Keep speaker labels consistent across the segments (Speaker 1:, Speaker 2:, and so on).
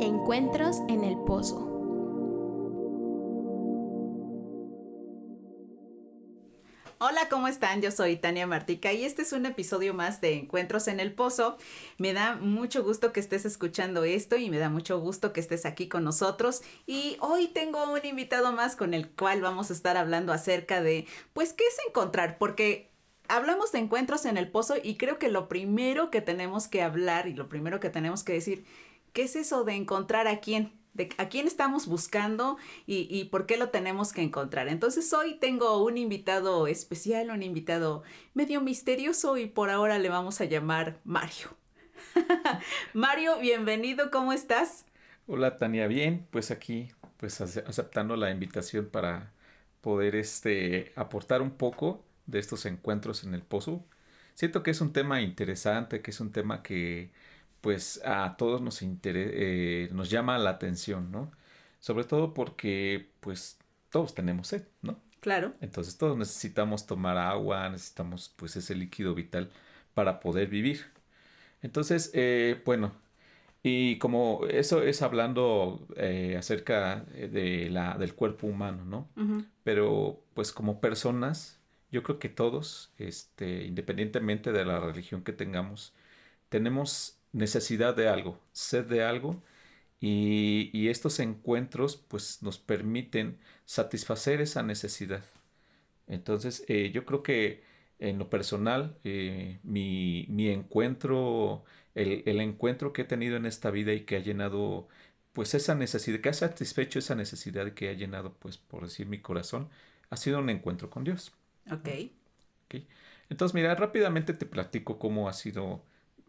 Speaker 1: Encuentros en el Pozo.
Speaker 2: Hola, ¿cómo están? Yo soy Tania Martica y este es un episodio más de Encuentros en el Pozo. Me da mucho gusto que estés escuchando esto y me da mucho gusto que estés aquí con nosotros. Y hoy tengo un invitado más con el cual vamos a estar hablando acerca de, pues, ¿qué es encontrar? Porque hablamos de encuentros en el pozo y creo que lo primero que tenemos que hablar y lo primero que tenemos que decir ¿Qué es eso de encontrar a quién? De a quién estamos buscando y, y, por qué lo tenemos que encontrar. Entonces hoy tengo un invitado especial, un invitado medio misterioso y por ahora le vamos a llamar Mario. Mario, bienvenido, ¿cómo estás?
Speaker 3: Hola Tania, bien, pues aquí, pues aceptando la invitación para poder este, aportar un poco de estos encuentros en el pozo. Siento que es un tema interesante, que es un tema que pues a todos nos, eh, nos llama la atención, ¿no? Sobre todo porque pues todos tenemos sed, ¿no?
Speaker 2: Claro.
Speaker 3: Entonces todos necesitamos tomar agua, necesitamos pues ese líquido vital para poder vivir. Entonces, eh, bueno, y como eso es hablando eh, acerca de la, del cuerpo humano, ¿no? Pero pues como personas, yo creo que todos, este, independientemente de la religión que tengamos, tenemos necesidad de algo, sed de algo, y, estos encuentros pues nos permiten satisfacer esa necesidad. Entonces eh, yo creo que en lo personal eh, mi, mi, encuentro, el, el, encuentro que he tenido en esta vida y que ha llenado pues esa necesidad, que ha satisfecho esa necesidad que ha llenado pues por decir mi corazón, ha sido un encuentro con Dios.
Speaker 2: Ok.
Speaker 3: okay. Entonces mira, rápidamente te platico cómo ha sido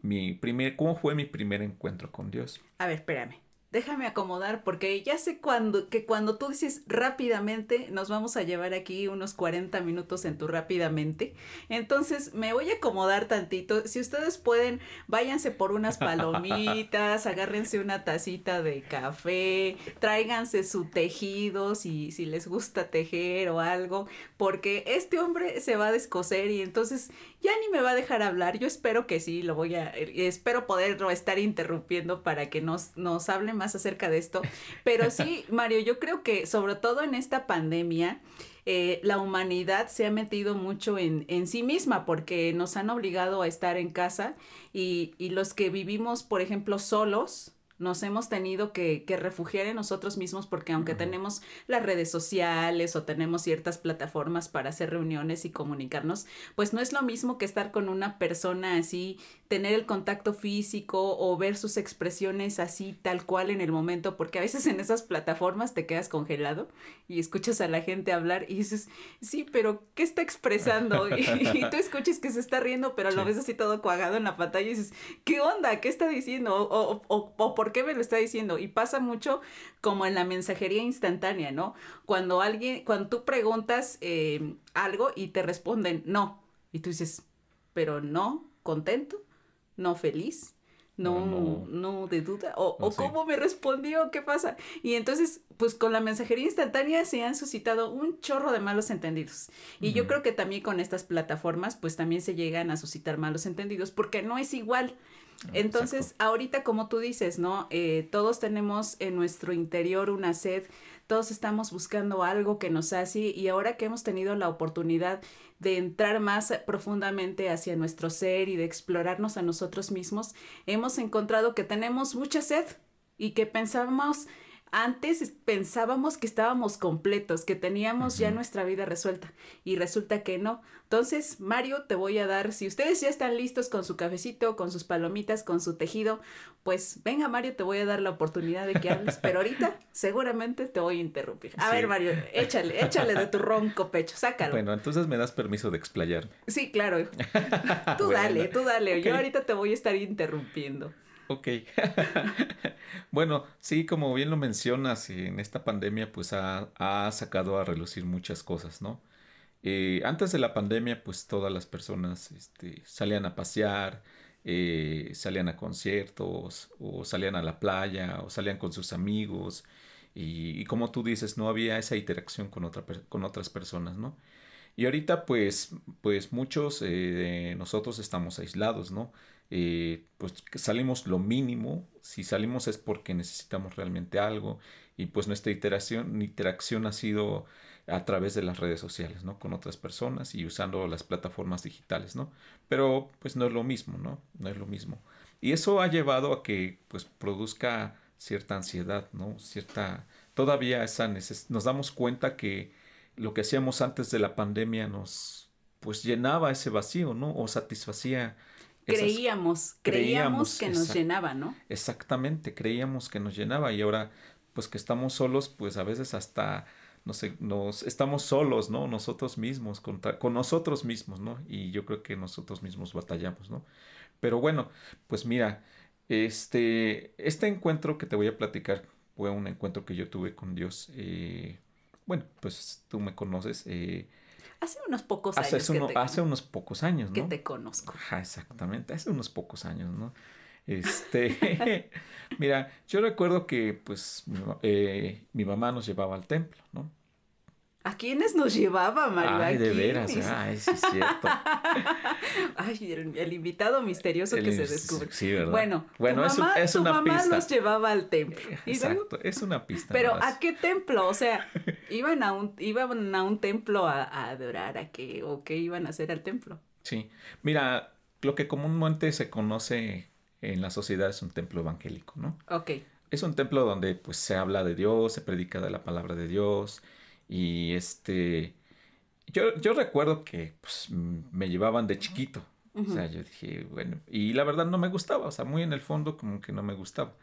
Speaker 3: mi primer, cómo fue mi primer encuentro con Dios.
Speaker 2: A ver, espérame déjame acomodar porque ya sé cuando, que cuando tú dices rápidamente, nos vamos a llevar aquí unos 40 minutos en tu rápidamente. Entonces me voy a acomodar tantito. Si ustedes pueden, váyanse por unas palomitas, agárrense una tacita de café, tráiganse su tejido si, si les gusta tejer o algo, porque este hombre se va a descoser y entonces ya ni me va a dejar hablar. Yo espero que sí, lo voy a, espero poderlo estar interrumpiendo para que nos, nos hable más acerca de esto. Pero sí, Mario, yo creo que sobre todo en esta pandemia, eh, la humanidad se ha metido mucho en, en, sí misma porque nos han obligado a estar en casa y, y los que vivimos, por ejemplo, solos, nos hemos tenido que, que, refugiar en nosotros mismos porque aunque tenemos las redes sociales o tenemos ciertas plataformas para hacer reuniones y comunicarnos, pues no es lo mismo que estar con una persona así, tener el contacto físico o ver sus expresiones así tal cual en el momento, porque a veces en esas plataformas te quedas congelado y escuchas a la gente hablar y dices, sí, pero ¿qué está expresando? Y, tú escuchas que se está riendo, pero lo ves así todo cuagado en la pantalla y dices, ¿qué onda? ¿Qué está diciendo? O, o, o por ¿por qué me lo está diciendo? Y pasa mucho como en la mensajería instantánea, ¿no? Cuando alguien, cuando tú preguntas eh, algo y te responden no, y tú dices, pero no, contento, no feliz, no, no, no, de duda, o, o cómo me respondió, qué pasa. Y entonces, pues con la mensajería instantánea se han suscitado un chorro de malos entendidos. Y yo creo que también con estas plataformas, pues también se llegan a suscitar malos entendidos, porque no es igual entonces, ahorita como tú dices, ¿no? Eh, todos tenemos en nuestro interior una sed, todos estamos buscando algo que nos hace y ahora que hemos tenido la oportunidad de entrar más profundamente hacia nuestro ser y de explorarnos a nosotros mismos, hemos encontrado que tenemos mucha sed y que pensábamos antes pensábamos que estábamos completos, que teníamos ya nuestra vida resuelta y resulta que no. Entonces, Mario, te voy a dar, si ustedes ya están listos con su cafecito, con sus palomitas, con su tejido, pues venga Mario, te voy a dar la oportunidad de que hables, pero ahorita seguramente te voy a interrumpir. A ver, Mario, échale, échale de tu ronco pecho, sácalo.
Speaker 3: Bueno, entonces me das permiso de explayarme.
Speaker 2: Sí, claro. Tú dale, tú dale, yo ahorita te voy a estar interrumpiendo.
Speaker 3: Ok. bueno, sí, como bien lo mencionas, en esta pandemia pues ha, sacado a relucir muchas cosas, ¿no? Eh, antes de la pandemia pues todas las personas este, salían a pasear, eh, salían a conciertos o salían a la playa o salían con sus amigos y, como tú dices, no había esa interacción con, otra, con otras personas, ¿no? Y ahorita pues, pues muchos eh, de nosotros estamos aislados, ¿no? Eh, pues salimos lo mínimo, si salimos es porque necesitamos realmente algo y pues nuestra iteración, interacción ha sido a través de las redes sociales, ¿no? Con otras personas y usando las plataformas digitales, ¿no? Pero pues no es lo mismo, ¿no? No es lo mismo. Y eso ha llevado a que pues produzca cierta ansiedad, ¿no? Cierta, todavía esa nos damos cuenta que lo que hacíamos antes de la pandemia nos pues llenaba ese vacío, ¿no? O satisfacía.
Speaker 2: Creíamos, creíamos, que nos llenaba, ¿no?
Speaker 3: Exactamente, creíamos que nos llenaba y ahora pues que estamos solos, pues a veces hasta nos, nos estamos solos, ¿no? Nosotros mismos, con, con nosotros mismos, ¿no? Y yo creo que nosotros mismos batallamos, ¿no? Pero bueno, pues mira, este, este encuentro que te voy a platicar fue un encuentro que yo tuve con Dios. Eh, bueno, pues tú me conoces. Eh,
Speaker 2: hace unos pocos años.
Speaker 3: Hace, que te, hace unos pocos años, ¿no?
Speaker 2: Que te conozco.
Speaker 3: exactamente, hace unos pocos años, ¿no? Este, mira, yo recuerdo que pues eh, mi mamá nos llevaba al templo, ¿no?
Speaker 2: ¿A quiénes nos llevaba, María?
Speaker 3: Ay, de veras, ay, sí es cierto.
Speaker 2: ay, el, invitado misterioso que se descubre.
Speaker 3: Sí, ¿verdad?
Speaker 2: Bueno, bueno tu mamá, es, una mamá nos llevaba al templo.
Speaker 3: Exacto, es una pista.
Speaker 2: Pero ¿a qué templo? O sea, ¿iban a un, iban a un templo a, adorar a qué o qué iban a hacer al templo?
Speaker 3: Sí, mira, lo que comúnmente se conoce en la sociedad es un templo evangélico, ¿no?
Speaker 2: Ok.
Speaker 3: Es un templo donde pues se habla de Dios, se predica de la palabra de Dios, y este, yo, yo recuerdo que pues, me llevaban de chiquito. O sea, yo dije, bueno, y la verdad no me gustaba, o sea, muy en el fondo como que no me gustaba.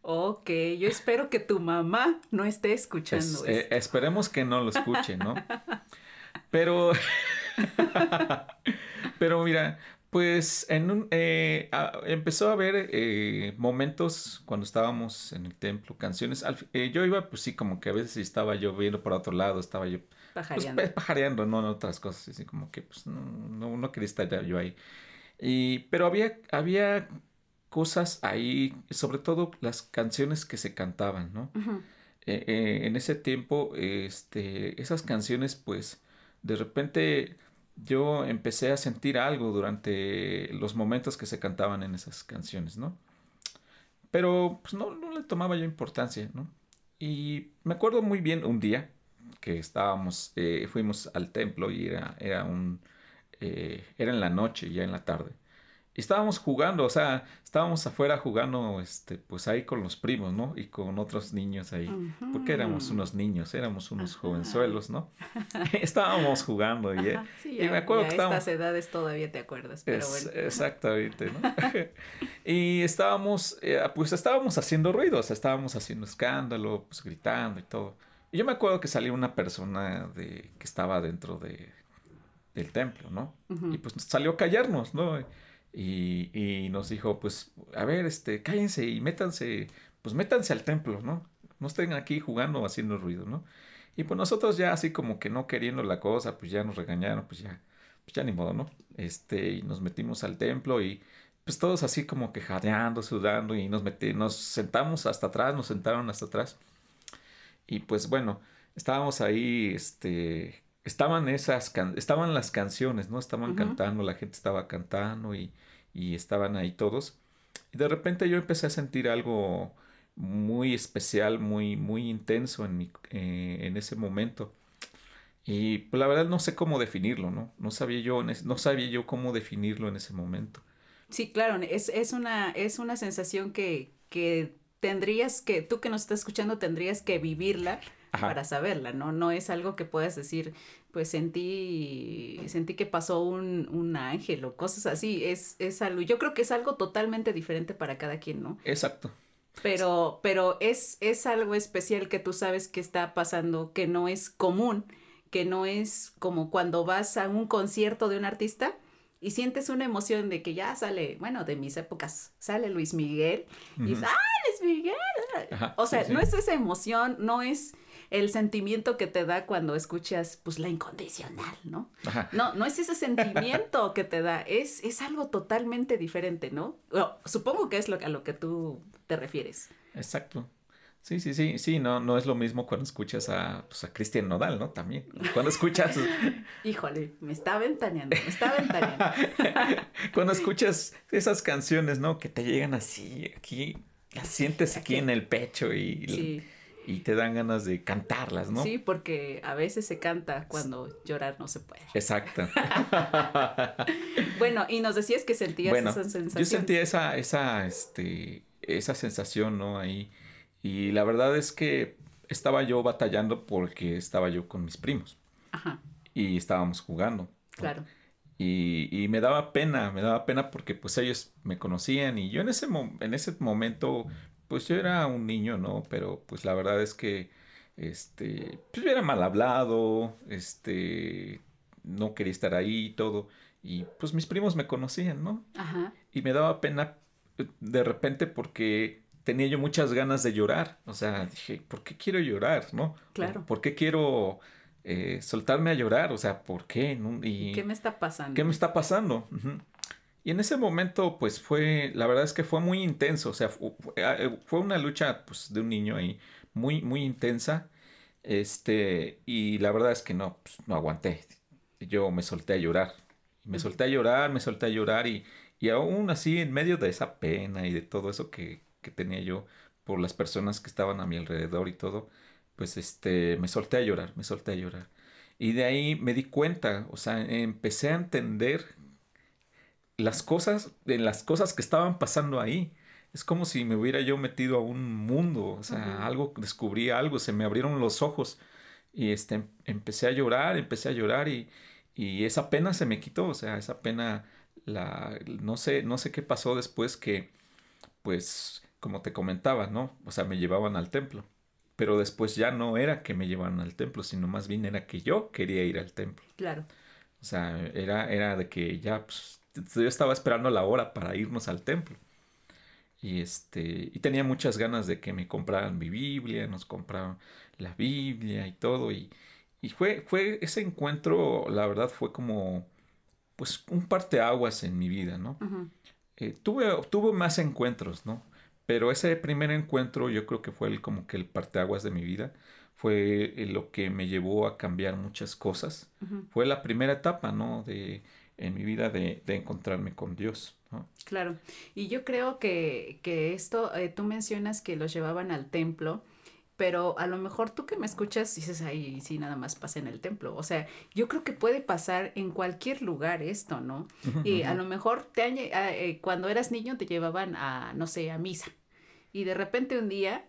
Speaker 2: Ok, yo espero que tu mamá no esté escuchando
Speaker 3: eh, esperemos que no lo escuche, ¿no? Pero, pero mira, pues en un, eh, empezó a haber eh, momentos cuando estábamos en el templo, canciones. Eh, yo iba, pues sí, como que a veces estaba yo viendo por otro lado, estaba yo
Speaker 2: pues, pajareando,
Speaker 3: pajareando no en otras cosas, así como que pues no, no, quería estar yo ahí. Y, pero había, había cosas ahí, sobre todo las canciones que se cantaban, ¿no? en ese tiempo, este, esas canciones, pues, de repente yo empecé a sentir algo durante los momentos que se cantaban en esas canciones, ¿no? Pero pues no, no le tomaba yo importancia, ¿no? Y me acuerdo muy bien un día que estábamos, eh, fuimos al templo y era, era un, eh, era en la noche, ya en la tarde estábamos jugando, o sea, estábamos afuera jugando, este, pues ahí con los primos, ¿no? Y con otros niños ahí. Porque éramos unos niños, éramos unos jovenzuelos, ¿no? estábamos jugando y,
Speaker 2: y me acuerdo que estábamos... estas edades todavía te acuerdas, pero bueno.
Speaker 3: Exactamente, ¿no? y estábamos, eh, pues estábamos haciendo ruido, o sea, estábamos haciendo escándalo, pues gritando y todo. Y yo me acuerdo que salió una persona de, que estaba dentro de, del templo, ¿no? Y pues salió a callarnos, ¿no? Y, y, nos dijo, pues, a ver, este, cállense y métanse, pues métanse al templo, ¿no? No estén aquí jugando haciendo ruido, ¿no? Y pues nosotros ya así como que no queriendo la cosa, pues ya nos regañaron, pues ya, pues ya ni modo, ¿no? Este, y nos metimos al templo y pues todos así como que jadeando, sudando y nos metí, nos sentamos hasta atrás, nos sentaron hasta atrás. Y pues bueno, estábamos ahí, este, estaban esas, estaban las canciones, ¿no? Estaban cantando, la gente estaba cantando y y estaban ahí todos. Y de repente yo empecé a sentir algo muy especial, muy, muy intenso en, mi, eh, en ese momento. Y pues, la verdad no sé cómo definirlo, ¿no? No sabía yo, no sabía yo cómo definirlo en ese momento.
Speaker 2: Sí, claro, es, es, una, es una sensación que, que tendrías que, tú que nos estás escuchando, tendrías que vivirla para saberla, ¿no? No es algo que puedas decir, pues sentí, sentí que pasó un, un ángel o cosas así. Es, es algo, yo creo que es algo totalmente diferente para cada quien, ¿no?
Speaker 3: Exacto.
Speaker 2: Pero, pero es, es algo especial que tú sabes que está pasando, que no es común, que no es como cuando vas a un concierto de un artista y sientes una emoción de que ya sale, bueno, de mis épocas, sale Luis Miguel y dices, ¡ah, Luis Miguel! o sea, no es esa emoción, no es el sentimiento que te da cuando escuchas, pues, la incondicional, ¿no? No, no es ese sentimiento que te da, es, es algo totalmente diferente, ¿no? supongo que es lo, a lo que tú te refieres.
Speaker 3: Exacto. Sí, sí, sí, sí, no, no es lo mismo cuando escuchas a, pues, a Cristian Nodal, ¿no? También. Cuando escuchas.
Speaker 2: Híjole, me está ventaneando, me está ventaneando.
Speaker 3: cuando escuchas esas canciones, ¿no? Que te llegan así, aquí, las sientes aquí, en el pecho y, y te dan ganas de cantarlas, ¿no?
Speaker 2: Sí, porque a veces se canta cuando llorar no se puede.
Speaker 3: Exacto.
Speaker 2: bueno, y nos decías que sentías esa sensación.
Speaker 3: Yo sentía esa, esa, este, esa sensación, ¿no? Ahí y la verdad es que estaba yo batallando porque estaba yo con mis primos. Ajá. Y estábamos jugando.
Speaker 2: Claro.
Speaker 3: Y, y, me daba pena, me daba pena porque pues ellos me conocían y yo en ese, en ese momento pues yo era un niño, ¿no? Pero pues la verdad es que este, pues yo era mal hablado, este, no quería estar ahí y todo. Y pues mis primos me conocían, ¿no? Ajá. Y me daba pena eh, de repente porque tenía yo muchas ganas de llorar. O sea, dije, ¿por qué quiero llorar? ¿No?
Speaker 2: Claro.
Speaker 3: ¿Por qué quiero eh, soltarme a llorar? O sea, ¿por qué?
Speaker 2: Y, ¿Qué me está pasando?
Speaker 3: ¿Qué me está pasando? Y en ese momento, pues fue, la verdad es que fue muy intenso. O sea, eh, fue, una lucha pues, de un niño ahí muy, muy intensa. Este, y la verdad es que no, pues, no aguanté. Yo me solté a llorar. Me solté a llorar, me solté a llorar y, y aún así, en medio de esa pena y de todo eso que, que tenía yo por las personas que estaban a mi alrededor y todo, pues este, me solté a llorar, me solté a llorar. Y de ahí me di cuenta, o sea, empecé a entender las cosas, en las cosas que estaban pasando ahí. Es como si me hubiera yo metido a un mundo, o sea, algo, descubrí algo, se me abrieron los ojos y este, empecé a llorar, empecé a llorar y, y esa pena se me quitó, o sea, esa pena, la, no sé, no sé qué pasó después que, pues, como te comentaba, ¿no? O sea, me llevaban al templo. Pero después ya no era que me llevaran al templo, sino más bien era que yo quería ir al templo.
Speaker 2: Claro.
Speaker 3: O sea, era, era de que ya, pues, yo estaba esperando la hora para irnos al templo. Y este, y tenía muchas ganas de que me compraran mi Biblia, nos compraron la Biblia y todo. Y, y fue, fue ese encuentro, la verdad, fue como, pues, un parteaguas en mi vida, ¿no? Eh, tuve, tuve más encuentros, ¿no? Pero ese primer encuentro yo creo que fue el, como que el parteaguas de mi vida. Fue eh, lo que me llevó a cambiar muchas cosas. Fue la primera etapa, ¿no? De, en mi vida de, de encontrarme con Dios. ¿no?
Speaker 2: Claro. Y yo creo que, que esto, eh, tú mencionas que los llevaban al templo pero a lo mejor tú que me escuchas dices, ay, sí, nada más pasa en el templo. O sea, yo creo que puede pasar en cualquier lugar esto, ¿no? y a lo mejor te ah, eh, cuando eras niño te llevaban a, no sé, a misa. Y de repente un día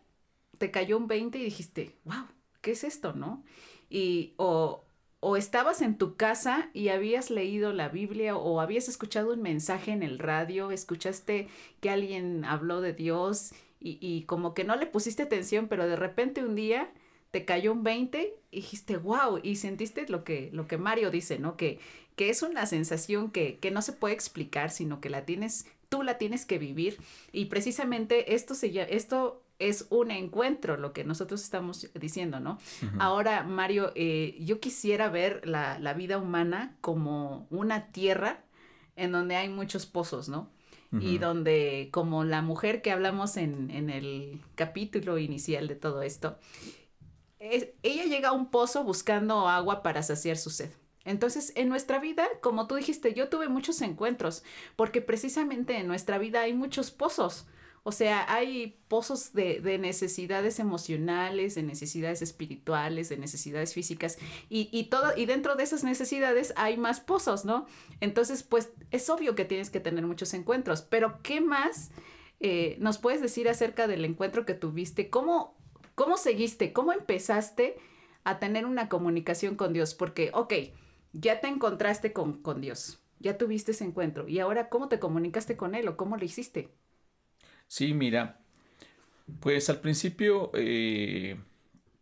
Speaker 2: te cayó un 20 y dijiste, wow, ¿qué es esto, no? Y, o, o estabas en tu casa y habías leído la Biblia o habías escuchado un mensaje en el radio, escuchaste que alguien habló de Dios y, como que no le pusiste atención, pero de repente un día te cayó un 20 y dijiste, wow, y sentiste lo que, lo que Mario dice, ¿no? Que, que es una sensación que, que no se puede explicar, sino que la tienes, tú la tienes que vivir. Y precisamente esto, se, esto es un encuentro, lo que nosotros estamos diciendo, ¿no? Ahora, Mario, eh, yo quisiera ver la, la vida humana como una tierra en donde hay muchos pozos, ¿no? y donde como la mujer que hablamos en, en el capítulo inicial de todo esto, ella llega a un pozo buscando agua para saciar su sed. Entonces, en nuestra vida, como tú dijiste, yo tuve muchos encuentros, porque precisamente en nuestra vida hay muchos pozos. O sea, hay pozos de, de, necesidades emocionales, de necesidades espirituales, de necesidades físicas y, y, todo, y dentro de esas necesidades hay más pozos, ¿no? Entonces, pues es obvio que tienes que tener muchos encuentros, pero ¿qué más eh, nos puedes decir acerca del encuentro que tuviste? ¿Cómo, ¿Cómo seguiste? ¿Cómo empezaste a tener una comunicación con Dios? Porque, ok, ya te encontraste con, con Dios, ya tuviste ese encuentro y ahora ¿cómo te comunicaste con Él o cómo lo hiciste?
Speaker 3: Sí, mira, pues al principio, eh,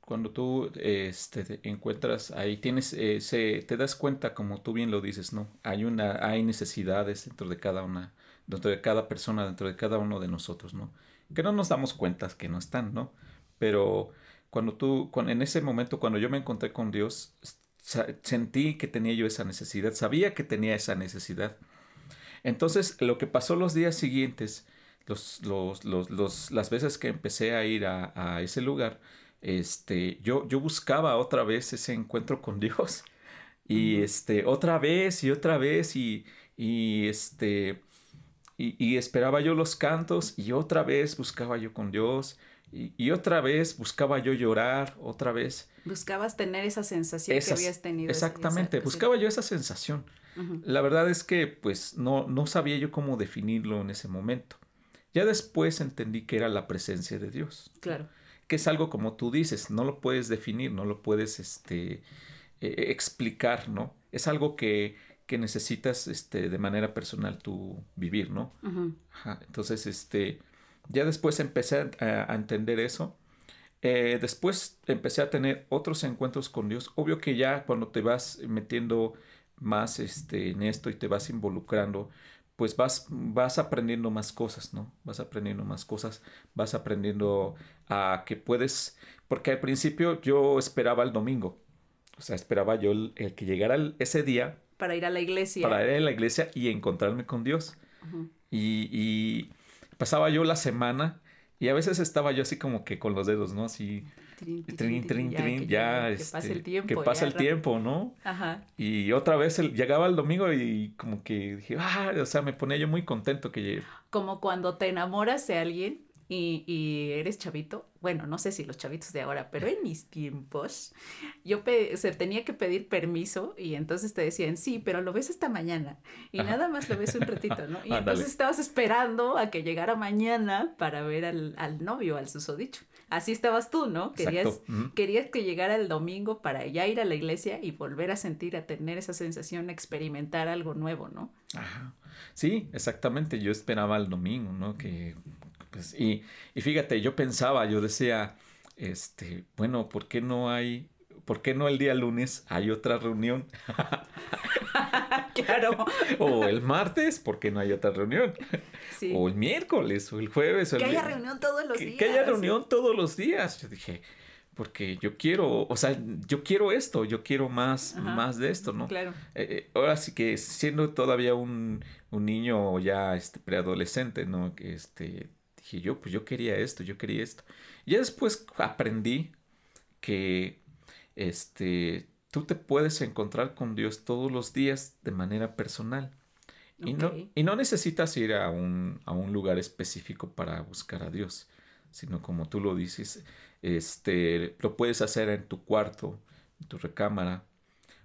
Speaker 3: cuando tú este, te encuentras ahí, tienes, eh, se, te das cuenta, como tú bien lo dices, ¿no? Hay una, hay necesidades dentro de cada una, dentro de cada persona, dentro de cada uno de nosotros, ¿no? Que no nos damos cuenta que no están, ¿no? Pero cuando tú, en ese momento, cuando yo me encontré con Dios, sentí que tenía yo esa necesidad, sabía que tenía esa necesidad. Entonces, lo que pasó los días siguientes los, los, los, los, las veces que empecé a ir a, a, ese lugar, este, yo, yo buscaba otra vez ese encuentro con Dios. Y este, otra vez y otra vez y, y este, y, y, esperaba yo los cantos y otra vez buscaba yo con Dios y, y, otra vez buscaba yo llorar, otra vez.
Speaker 2: Buscabas tener esa sensación Esas, que habías tenido.
Speaker 3: Exactamente, esa, buscaba yo esa sensación. Uh -huh. La verdad es que pues no, no sabía yo cómo definirlo en ese momento. Ya después entendí que era la presencia de Dios.
Speaker 2: Claro.
Speaker 3: Que es algo como tú dices, no lo puedes definir, no lo puedes este, eh, explicar, ¿no? Es algo que, que necesitas este, de manera personal tú vivir, ¿no?
Speaker 2: Uh -huh.
Speaker 3: Ajá. Entonces, este, ya después empecé a, a entender eso. Eh, después empecé a tener otros encuentros con Dios. Obvio que ya cuando te vas metiendo más este, en esto y te vas involucrando, pues vas, vas aprendiendo más cosas, ¿no? Vas aprendiendo más cosas, vas aprendiendo a que puedes, porque al principio yo esperaba el domingo, o sea, esperaba yo el, el que llegara el, ese día.
Speaker 2: Para ir a la iglesia.
Speaker 3: Para ir a la iglesia y encontrarme con Dios. Uh -huh. y, y pasaba yo la semana y a veces estaba yo así como que con los dedos, ¿no? Así, trin, trin, trin, ya,
Speaker 2: que, este, que pase el tiempo.
Speaker 3: Que pasa el tiempo, ¿no?
Speaker 2: Ajá.
Speaker 3: Y otra vez el, llegaba el domingo y como que dije, ah, o sea, me ponía yo muy contento que...
Speaker 2: Como cuando te enamoras de alguien y, y, eres chavito, bueno, no sé si los chavitos de ahora, pero en mis tiempos, yo se tenía que pedir permiso y entonces te decían, sí, pero lo ves esta mañana y Ajá. nada más lo ves un ratito, ¿no? Y entonces estabas esperando a que llegara mañana para ver al, al novio, al susodicho. Así estabas tú, ¿no? Querías, uh -huh. querías que llegara el domingo para ya ir a la iglesia y volver a sentir, a tener esa sensación, a experimentar algo nuevo, ¿no?
Speaker 3: Ajá. Sí, exactamente. Yo esperaba el domingo, ¿no? Que pues, y, y, fíjate, yo pensaba, yo decía, este, bueno, ¿por qué no hay, por qué no el día lunes hay otra reunión?
Speaker 2: claro.
Speaker 3: o el martes, ¿por qué no hay otra reunión?
Speaker 2: Sí.
Speaker 3: O el miércoles, o el jueves. O
Speaker 2: que
Speaker 3: el
Speaker 2: haya reunión todos los
Speaker 3: que,
Speaker 2: días.
Speaker 3: Que haya reunión todos los días. Yo dije, porque yo quiero, o sea, yo quiero esto, yo quiero más,
Speaker 2: Ajá.
Speaker 3: más de esto, ¿no?
Speaker 2: Claro.
Speaker 3: Eh, eh, ahora sí que siendo todavía un, un niño ya este, preadolescente, ¿no? Que este dije yo, pues yo quería esto, yo quería esto. Ya después aprendí que este, tú te puedes encontrar con Dios todos los días de manera personal. Y, no, y no necesitas ir a un, a un lugar específico para buscar a Dios, sino como tú lo dices, este, lo puedes hacer en tu cuarto, en tu recámara,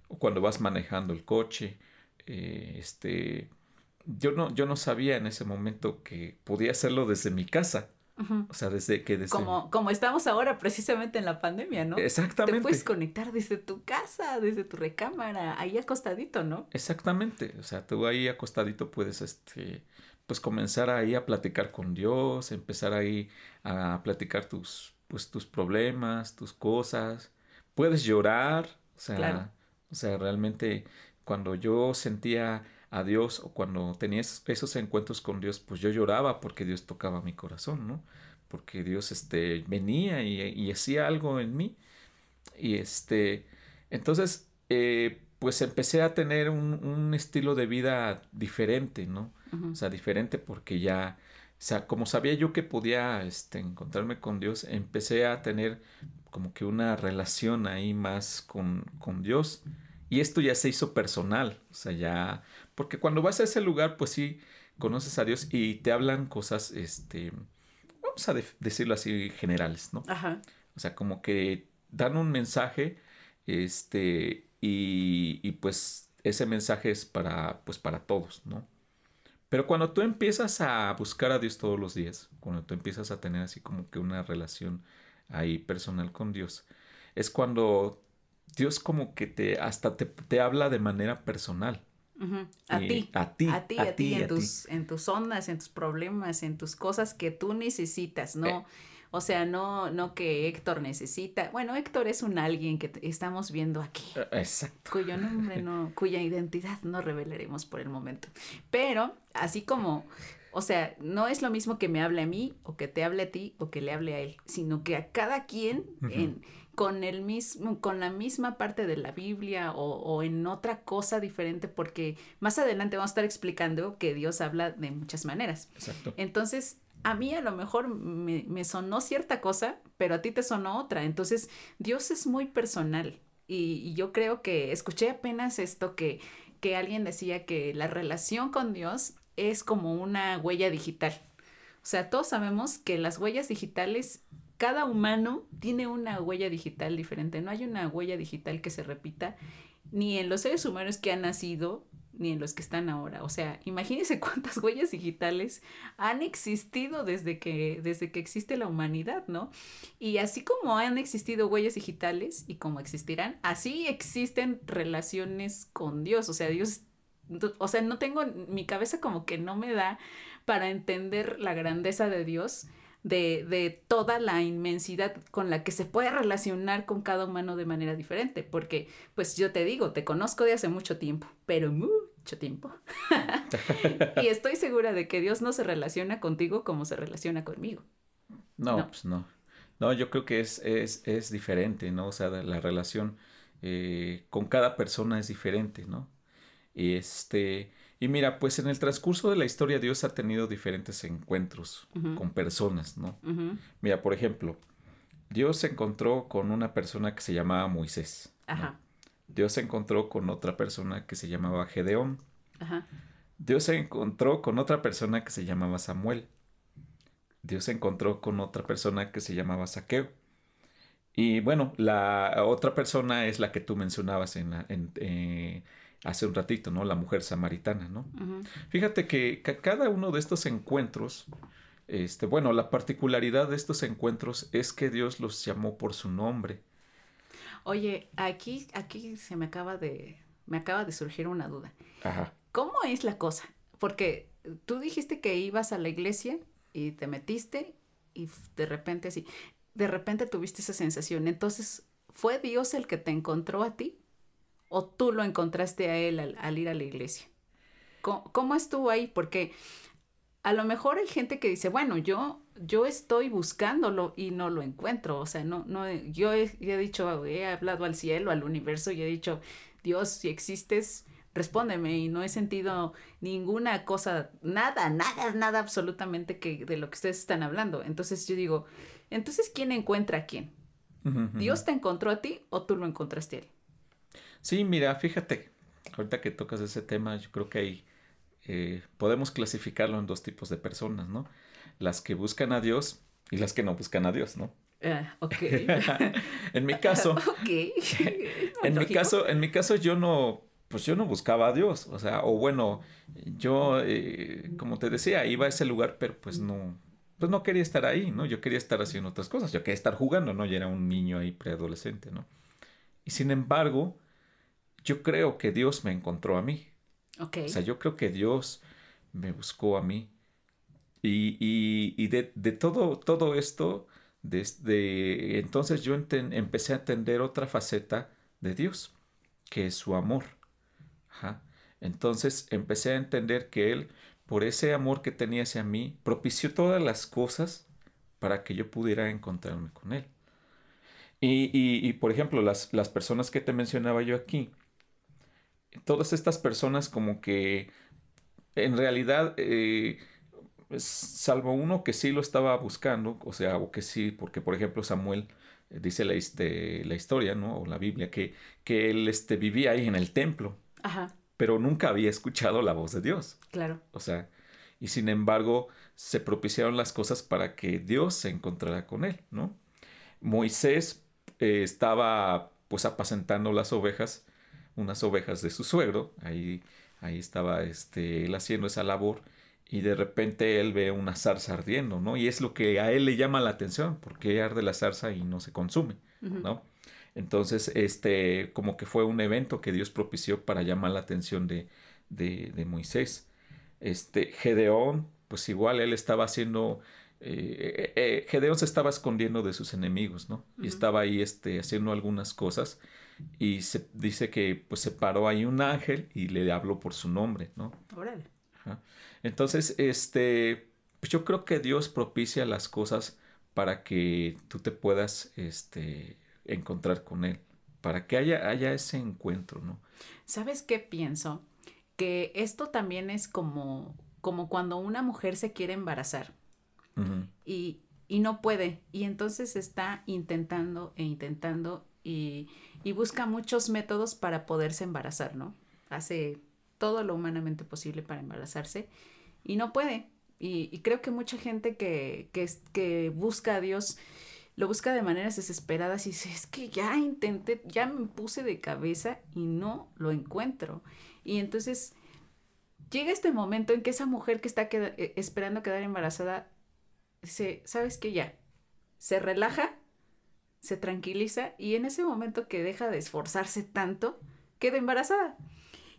Speaker 3: o cuando vas manejando el coche, eh, este, yo no, yo no sabía en ese momento que podía hacerlo desde mi casa.
Speaker 2: Uh -huh.
Speaker 3: O sea, desde que desde...
Speaker 2: Como, como estamos ahora precisamente en la pandemia, ¿no?
Speaker 3: Exactamente.
Speaker 2: Te puedes conectar desde tu casa, desde tu recámara, ahí acostadito, ¿no?
Speaker 3: Exactamente. O sea, tú ahí acostadito puedes, este, pues comenzar ahí a platicar con Dios, empezar ahí a platicar tus, pues, tus problemas, tus cosas. Puedes llorar. O sea,
Speaker 2: claro.
Speaker 3: o sea, realmente cuando yo sentía a Dios o cuando tenías esos encuentros con Dios, pues yo lloraba porque Dios tocaba mi corazón, ¿no? Porque Dios este, venía y, y hacía algo en mí. Y este, entonces, eh, pues empecé a tener un, un, estilo de vida diferente, ¿no? Uh -huh. O sea, diferente porque ya, o sea, como sabía yo que podía este, encontrarme con Dios, empecé a tener como que una relación ahí más con, con Dios. Y esto ya se hizo personal, o sea, ya, porque cuando vas a ese lugar, pues sí, conoces a Dios y te hablan cosas, este, vamos a de decirlo así, generales, ¿no?
Speaker 2: Ajá.
Speaker 3: O sea, como que dan un mensaje, este, y, y pues ese mensaje es para, pues para todos, ¿no? Pero cuando tú empiezas a buscar a Dios todos los días, cuando tú empiezas a tener así como que una relación ahí personal con Dios, es cuando Dios como que te hasta te, te habla de manera personal.
Speaker 2: Uh -huh. a,
Speaker 3: eh,
Speaker 2: ti,
Speaker 3: a ti.
Speaker 2: A ti, a, ti, en, a tus, en tus ondas, en tus problemas, en tus cosas que tú necesitas, ¿no? Eh. O sea, no, no que Héctor necesita. Bueno, Héctor es un alguien que estamos viendo aquí.
Speaker 3: Exacto.
Speaker 2: Cuyo nombre no, cuya identidad no revelaremos por el momento. Pero, así como, o sea, no es lo mismo que me hable a mí, o que te hable a ti, o que le hable a él, sino que a cada quien uh -huh. en con el mismo, con la misma parte de la Biblia o, o, en otra cosa diferente, porque más adelante vamos a estar explicando que Dios habla de muchas maneras.
Speaker 3: Exacto.
Speaker 2: Entonces, a mí a lo mejor me, me, sonó cierta cosa, pero a ti te sonó otra. Entonces, Dios es muy personal. Y, y yo creo que escuché apenas esto que, que alguien decía que la relación con Dios es como una huella digital. O sea, todos sabemos que las huellas digitales, cada humano tiene una huella digital diferente. No hay una huella digital que se repita ni en los seres humanos que han nacido, ni en los que están ahora. O sea, imagínense cuántas huellas digitales han existido desde que, desde que existe la humanidad, ¿no? Y así como han existido huellas digitales y como existirán, así existen relaciones con Dios. O sea, Dios, o sea, no tengo, mi cabeza como que no me da para entender la grandeza de Dios de, de, toda la inmensidad con la que se puede relacionar con cada humano de manera diferente, porque pues yo te digo, te conozco de hace mucho tiempo, pero mucho tiempo. y estoy segura de que Dios no se relaciona contigo como se relaciona conmigo.
Speaker 3: No, no. pues no. No, yo creo que es, es, es diferente, ¿no? O sea, la relación eh, con cada persona es diferente, ¿no? Y este, y mira, pues en el transcurso de la historia Dios ha tenido diferentes encuentros con personas, ¿no? Mira, por ejemplo, Dios se encontró con una persona que se llamaba Moisés. Ajá. Dios se encontró con otra persona que se llamaba Gedeón. Ajá. Dios se encontró con otra persona que se llamaba Samuel. Dios se encontró con otra persona que se llamaba Saqueo. Y bueno, la otra persona es la que tú mencionabas en, la, en eh, hace un ratito, ¿no? La mujer samaritana, ¿no? Fíjate que, cada uno de estos encuentros, este, bueno, la particularidad de estos encuentros es que Dios los llamó por su nombre.
Speaker 2: Oye, aquí, aquí se me acaba de, me acaba de surgir una duda. Ajá. ¿Cómo es la cosa? Porque tú dijiste que ibas a la iglesia y te metiste y de repente así, de repente tuviste esa sensación. Entonces, ¿fue Dios el que te encontró a ti? O tú lo encontraste a él al, ir a la iglesia? ¿Cómo, estuvo ahí? Porque a lo mejor hay gente que dice, bueno, yo, yo estoy buscándolo y no lo encuentro. O sea, no, no, yo he, he dicho, he hablado al cielo, al universo y he dicho, Dios, si existes, respóndeme y no he sentido ninguna cosa, nada, nada, nada absolutamente que de lo que ustedes están hablando. Entonces yo digo, entonces ¿quién encuentra a quién? ¿Dios te encontró a ti o tú lo encontraste a él?
Speaker 3: Sí, mira, fíjate, ahorita que tocas ese tema, yo creo que ahí eh, podemos clasificarlo en dos tipos de personas, ¿no? Las que buscan a Dios y las que no buscan a Dios, ¿no?
Speaker 2: Ah, ok.
Speaker 3: en mi caso, en mi caso, en mi caso yo no, pues yo no buscaba a Dios, o sea, o bueno, yo, eh, como te decía, iba a ese lugar, pero pues no, pues no quería estar ahí, ¿no? Yo quería estar haciendo otras cosas, yo quería estar jugando, ¿no? Yo era un niño ahí preadolescente, ¿no? Y sin embargo, yo creo que Dios me encontró a mí. Okay. O sea, yo creo que Dios me buscó a mí. Y, y, y de, de, todo, todo esto, desde entonces yo empecé a entender otra faceta de Dios, que es su amor. Ajá. Entonces empecé a entender que Él, por ese amor que tenía hacia mí, propició todas las cosas para que yo pudiera encontrarme con Él. Y, y, y por ejemplo, las, las personas que te mencionaba yo aquí, todas estas personas como que en realidad, eh, salvo uno que sí lo estaba buscando, o sea, o que sí, porque por ejemplo Samuel eh, dice la, este, la historia, ¿no? O la Biblia, que, que él este, vivía ahí en el templo, Ajá. pero nunca había escuchado la voz de Dios.
Speaker 2: Claro.
Speaker 3: O sea, y sin embargo se propiciaron las cosas para que Dios se encontrara con él, ¿no? Moisés eh, estaba pues apacentando las ovejas unas ovejas de su suegro, ahí, ahí estaba este, él haciendo esa labor y de repente él ve una zarza ardiendo, ¿no? Y es lo que a él le llama la atención, porque arde la zarza y no se consume, ¿no? Entonces, este, como que fue un evento que Dios propició para llamar la atención de, de, de Moisés. Este, Gedeón, pues igual él estaba haciendo, eh, eh, eh, Gedeón se estaba escondiendo de sus enemigos, ¿no? Y estaba ahí, este, haciendo algunas cosas y se dice que pues se paró ahí un ángel y le habló por su nombre, ¿no?
Speaker 2: Órale.
Speaker 3: Entonces, este, pues yo creo que Dios propicia las cosas para que tú te puedas, este, encontrar con Él, para que haya, haya ese encuentro, ¿no?
Speaker 2: ¿Sabes qué pienso? Que esto también es como, como cuando una mujer se quiere embarazar. y, y, no puede. Y entonces está intentando e intentando y, busca muchos métodos para poderse embarazar, ¿no? Hace todo lo humanamente posible para embarazarse y no puede. Y, creo que mucha gente que busca a Dios lo busca de maneras desesperadas y dice, es que ya intenté, ya me puse de cabeza y no lo encuentro. Y entonces llega este momento en que esa mujer que está eh, esperando quedar embarazada dice, ¿sabes qué? Ya, se relaja, se tranquiliza y en ese momento que deja de esforzarse tanto, queda embarazada.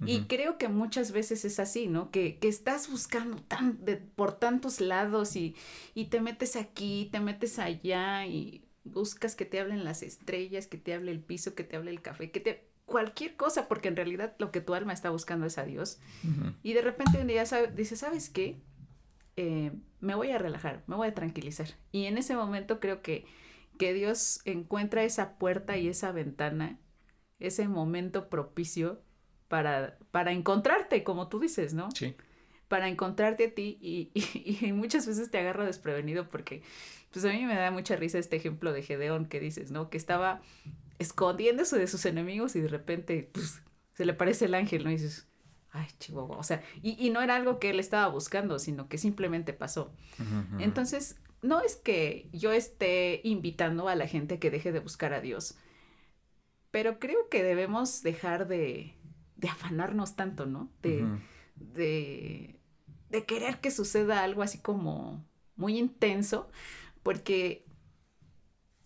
Speaker 2: Y creo que muchas veces es así, ¿no? Que, que estás buscando tan, de, por tantos lados y, y te metes aquí, te metes allá y buscas que te hablen las estrellas, que te hable el piso, que te hable el café, que te... cualquier cosa, porque en realidad lo que tu alma está buscando es a Dios. Y de repente un día sabe, dice, ¿sabes qué? Eh, me voy a relajar, me voy a tranquilizar. Y en ese momento creo que, que Dios encuentra esa puerta y esa ventana, ese momento propicio para, para encontrarte, como tú dices, ¿no?
Speaker 3: Sí.
Speaker 2: Para encontrarte a ti y, y, muchas veces te agarro desprevenido porque, pues a mí me da mucha risa este ejemplo de Gedeón que dices, ¿no? Que estaba escondiéndose de sus enemigos y de repente, pues, se le parece el ángel, ¿no? Y dices, ay, chihuahua, o sea, y, y no era algo que él estaba buscando, sino que simplemente pasó. Entonces, no es que yo esté invitando a la gente que deje de buscar a Dios, pero creo que debemos dejar de, de afanarnos tanto, ¿no? De, de, de, querer que suceda algo así como muy intenso, porque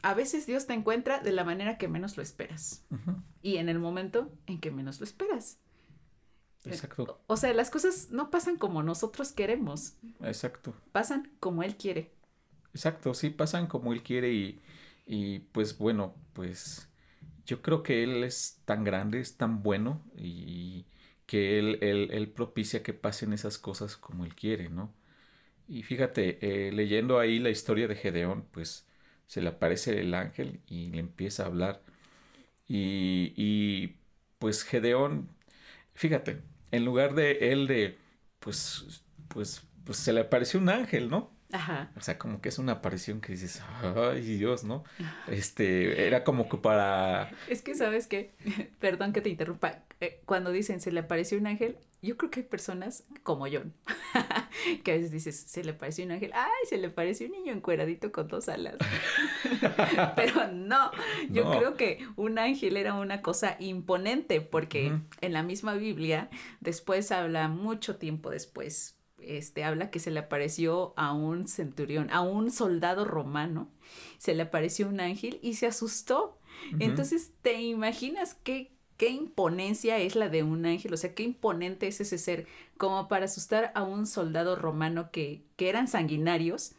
Speaker 2: a veces Dios te encuentra de la manera que menos lo esperas y en el momento en que menos lo esperas.
Speaker 3: Exacto.
Speaker 2: O sea, las cosas no pasan como nosotros queremos.
Speaker 3: Exacto.
Speaker 2: Pasan como Él quiere.
Speaker 3: Exacto, sí, pasan como Él quiere y, y pues bueno, pues yo creo que él es tan grande, es tan bueno y que él, él, propicia que pasen esas cosas como él quiere, ¿no? Y fíjate, eh, leyendo ahí la historia de Gedeón, pues se le aparece el ángel y le empieza a hablar. Y, y pues Gedeón, fíjate, en lugar de él de, pues, pues, pues se le apareció un ángel, ¿no?
Speaker 2: Ajá.
Speaker 3: O sea, como que es una aparición que dices, ay Dios, ¿no? Este, era como que para...
Speaker 2: Es que, ¿sabes qué? Perdón que te interrumpa. Eh, cuando dicen se le apareció un ángel, yo creo que hay personas como yo, que a veces dices, se le apareció un ángel, ay, se le apareció un niño encueradito con dos alas. Pero no, yo creo que un ángel era una cosa imponente, porque en la misma Biblia, después habla mucho tiempo después, este, habla que se le apareció a un centurión, a un soldado romano, se le apareció un ángel y se asustó. Entonces, ¿te imaginas qué, qué imponencia es la de un ángel? O sea, qué imponente es ese ser como para asustar a un soldado romano que, que eran sanguinarios.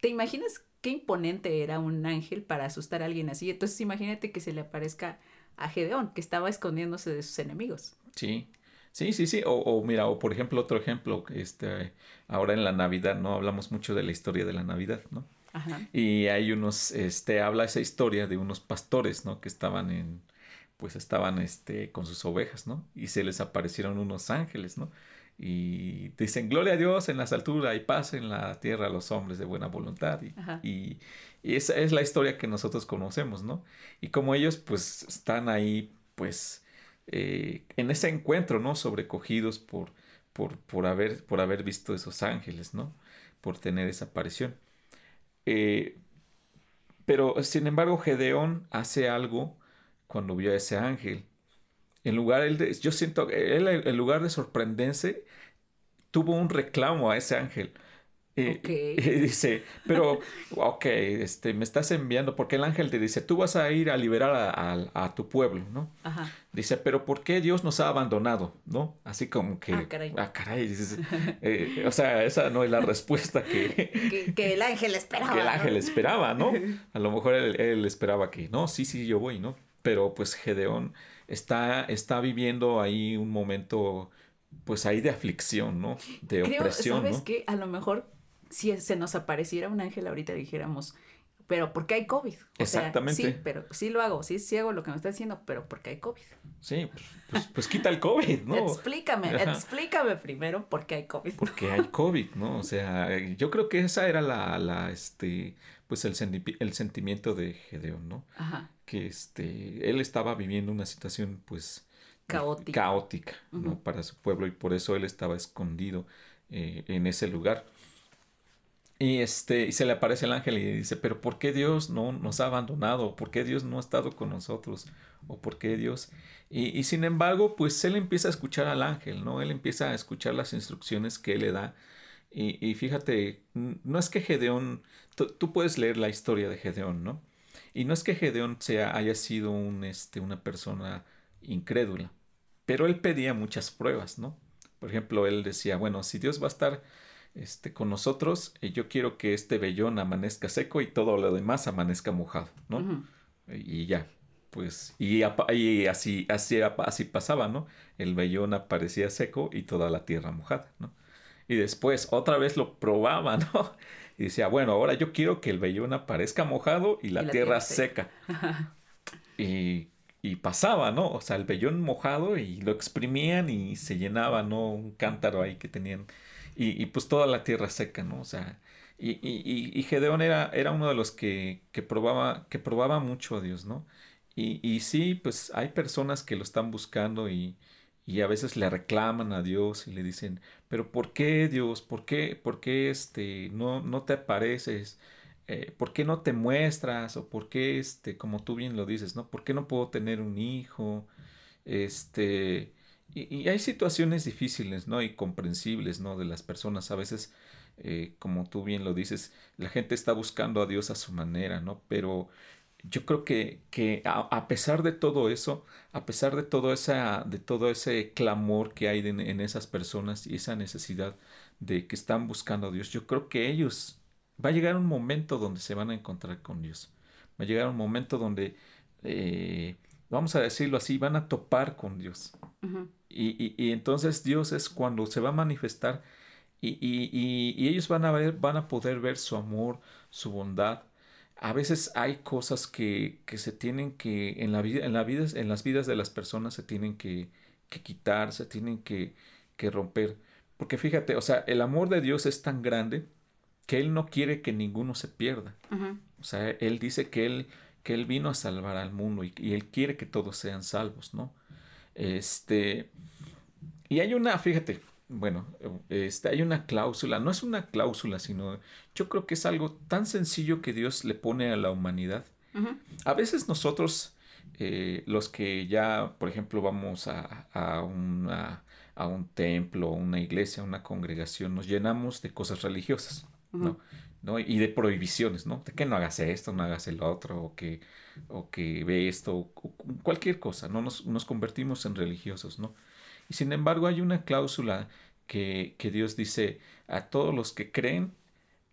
Speaker 2: ¿Te imaginas qué imponente era un ángel para asustar a alguien así? Entonces, imagínate que se le aparezca a Gedeón, que estaba escondiéndose de sus enemigos.
Speaker 3: Sí, Sí, sí, sí. O, mira, o por ejemplo, otro ejemplo, este, ahora en la Navidad, ¿no? Hablamos mucho de la historia de la Navidad, ¿no? Ajá. Y hay unos, este, habla esa historia de unos pastores, ¿no? Que estaban en, pues estaban, este, con sus ovejas, ¿no? Y se les aparecieron unos ángeles, ¿no? Y dicen, gloria a Dios en las alturas y paz en la tierra a los hombres de buena voluntad. Y, y, y, esa es la historia que nosotros conocemos, ¿no? Y como ellos, pues, están ahí, pues, eh, en ese encuentro, ¿no? Sobrecogidos por, por, por, haber, por haber visto esos ángeles, ¿no? Por tener esa aparición. Eh, pero, sin embargo, Gedeón hace algo cuando vio a ese ángel. En lugar, de, yo siento que él, en lugar de sorprenderse, tuvo un reclamo a ese ángel. Y, dice, pero, ok, este, me estás enviando, porque el ángel te dice, tú vas a ir a liberar a, a, tu pueblo, ¿no? Ajá. Dice, pero ¿por qué Dios nos ha abandonado? ¿No? Así como que,
Speaker 2: ah, caray.
Speaker 3: Ah, caray. Eh, o sea, esa no es la respuesta
Speaker 2: que, que, el ángel esperaba.
Speaker 3: Que el ángel esperaba, ¿no? A lo mejor él, él, esperaba que, no, sí, sí, yo voy, ¿no? Pero pues Gedeón está, está viviendo ahí un momento pues ahí de aflicción, ¿no? De
Speaker 2: Creo,
Speaker 3: opresión.
Speaker 2: ¿Sabes
Speaker 3: ¿no?
Speaker 2: qué? A lo mejor si se nos apareciera un ángel ahorita dijéramos, pero porque hay COVID. O
Speaker 3: Exactamente.
Speaker 2: Sea, sí, pero sí lo hago, sí, sí hago lo que me está diciendo, pero porque hay COVID.
Speaker 3: Sí, pues, pues, pues quita el COVID, ¿no?
Speaker 2: explícame, explícame primero por qué hay COVID.
Speaker 3: Porque hay COVID, ¿no? O sea, yo creo que esa era la, la este, pues el, el sentimiento de Gedeón, ¿no? Ajá. Que este, él estaba viviendo una situación, pues,
Speaker 2: caótica,
Speaker 3: caótica ¿no? Para su pueblo y por eso él estaba escondido eh, en ese lugar. Y, este, se le aparece el ángel y dice, pero ¿por qué Dios no nos ha abandonado? ¿Por qué Dios no ha estado con nosotros? ¿O por qué Dios? Y, y sin embargo, pues él empieza a escuchar al ángel, ¿no? Él empieza a escuchar las instrucciones que él le da. Y, y fíjate, no es que Gedeón, tú puedes leer la historia de Gedeón, ¿no? Y no es que Gedeón sea, haya sido un, este, una persona incrédula, pero él pedía muchas pruebas, ¿no? Por ejemplo, él decía, bueno, si Dios va a estar este, con nosotros, y yo quiero que este vellón amanezca seco y todo lo demás amanezca mojado, ¿no? Y ya, pues, y, y, así, así, así pasaba, ¿no? El vellón aparecía seco y toda la tierra mojada, ¿no? Y después otra vez lo probaba, ¿no? Y decía, bueno, ahora yo quiero que el vellón aparezca mojado y la, tierra, seca. y, y, pasaba, ¿no? O sea, el vellón mojado y lo exprimían y se llenaba, ¿no? Un cántaro ahí que tenían y, y, pues toda la tierra seca, ¿no? O sea, y, y, y Gedeón era, era uno de los que, que, probaba, que probaba mucho a Dios, ¿no? Y, y sí, pues hay personas que lo están buscando y, y a veces le reclaman a Dios y le dicen, pero ¿por qué Dios? ¿Por qué, por qué este, no, no te apareces? Eh, ¿Por qué no te muestras? ¿O por qué, este, como tú bien lo dices, ¿no? ¿Por qué no puedo tener un hijo? Este, y, hay situaciones difíciles, ¿no? Y comprensibles, ¿no? De las personas. A veces, eh, como tú bien lo dices, la gente está buscando a Dios a su manera, ¿no? Pero yo creo que, que a, pesar de todo eso, a pesar de todo, esa, de todo ese clamor que hay en esas personas y esa necesidad de que están buscando a Dios, yo creo que ellos, va a llegar un momento donde se van a encontrar con Dios. Va a llegar un momento donde, eh, vamos a decirlo así, van a topar con Dios y, y, entonces Dios es cuando se va a manifestar y, y, ellos van a ver, van a poder ver su amor, su bondad. A veces hay cosas que, que se tienen que, en la vida, en la vida, en las vidas de las personas se tienen que, que quitar, se tienen que, que romper. Porque fíjate, o sea, el amor de Dios es tan grande que Él no quiere que ninguno se pierda. O sea, Él dice que Él, que Él vino a salvar al mundo y, y Él quiere que todos sean salvos, ¿no? Este, y hay una, fíjate, bueno, este, hay una cláusula, no es una cláusula, sino yo creo que es algo tan sencillo que Dios le pone a la humanidad. A veces nosotros, eh, los que ya, por ejemplo, vamos a, a, una, a un templo, una iglesia, una congregación, nos llenamos de cosas religiosas, ¿no? ¿No? Y de prohibiciones, ¿no? De que no hagas esto, no hagas el otro, o que, o que ve esto, cualquier cosa, ¿no? Nos, nos, convertimos en religiosos, ¿no? Y sin embargo hay una cláusula que, que, Dios dice a todos los que creen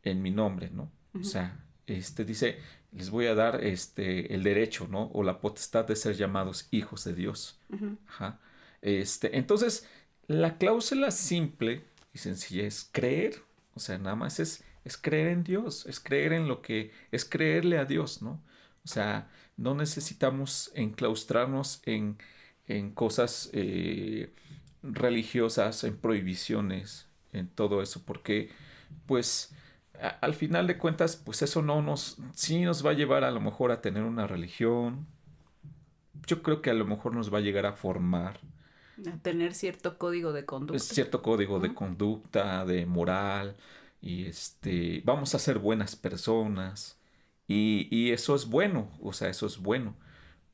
Speaker 3: en mi nombre, ¿no? O sea, este dice, les voy a dar este el derecho, ¿no? O la potestad de ser llamados hijos de Dios. Ajá. Este, entonces, la cláusula simple y sencilla es creer, o sea, nada más es es creer en Dios, es creer en lo que es creerle a Dios, ¿no? O sea, no necesitamos enclaustrarnos en, en cosas eh, religiosas, en prohibiciones, en todo eso, porque pues al final de cuentas, pues eso no nos, sí nos va a llevar a lo mejor a tener una religión, yo creo que a lo mejor nos va a llegar a formar.
Speaker 2: A tener cierto código de conducta.
Speaker 3: Cierto código de conducta, de moral, y este, vamos a ser buenas personas y, y, eso es bueno, o sea, eso es bueno.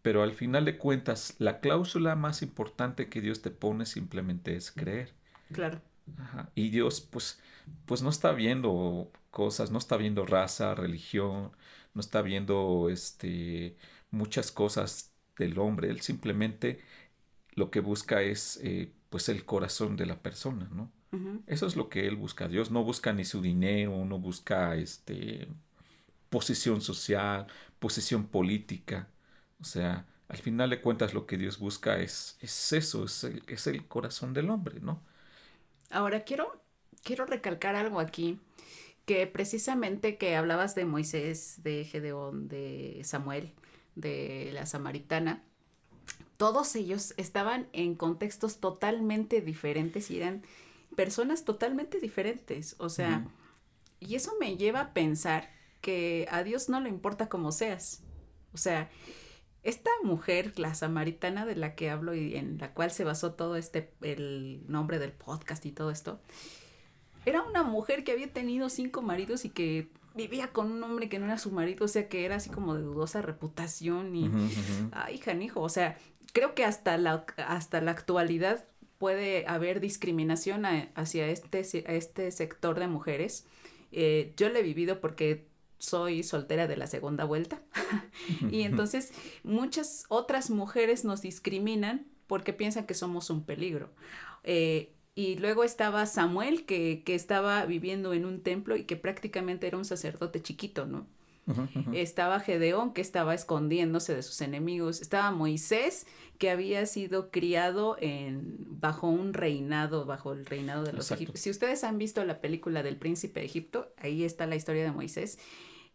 Speaker 3: Pero al final de cuentas, la cláusula más importante que Dios te pone simplemente es creer.
Speaker 2: Claro.
Speaker 3: Y Dios, pues, pues no está viendo cosas, no está viendo raza, religión, no está viendo este, muchas cosas del hombre. Él simplemente lo que busca es eh, pues el corazón de la persona, ¿no? Eso es lo que él busca. Dios no busca ni su dinero, no busca este posición social, posición política. O sea, al final de cuentas lo que Dios busca es, es eso, es el, es el corazón del hombre, ¿no?
Speaker 2: Ahora quiero, quiero recalcar algo aquí que precisamente que hablabas de Moisés, de Gedeón, de Samuel, de la Samaritana, todos ellos estaban en contextos totalmente diferentes y eran personas totalmente diferentes. O sea, y eso me lleva a pensar que a Dios no le importa cómo seas. O sea, esta mujer, la samaritana de la que hablo y en la cual se basó todo este, el nombre del podcast y todo esto, era una mujer que había tenido cinco maridos y que vivía con un hombre que no era su marido, o sea, que era así como de dudosa reputación y, ay, janijo, o sea, creo que hasta la, hasta la actualidad puede haber discriminación hacia este, este sector de mujeres. Eh, yo lo he vivido porque soy soltera de la segunda vuelta y entonces muchas otras mujeres nos discriminan porque piensan que somos un peligro. Eh, y luego estaba Samuel, que, que, estaba viviendo en un templo y que prácticamente era un sacerdote chiquito, ¿no? Estaba Gedeón, que estaba escondiéndose de sus enemigos. Estaba Moisés, que había sido criado en, bajo un reinado, bajo el reinado de los egipcios. Si ustedes han visto la película del príncipe de Egipto, ahí está la historia de Moisés.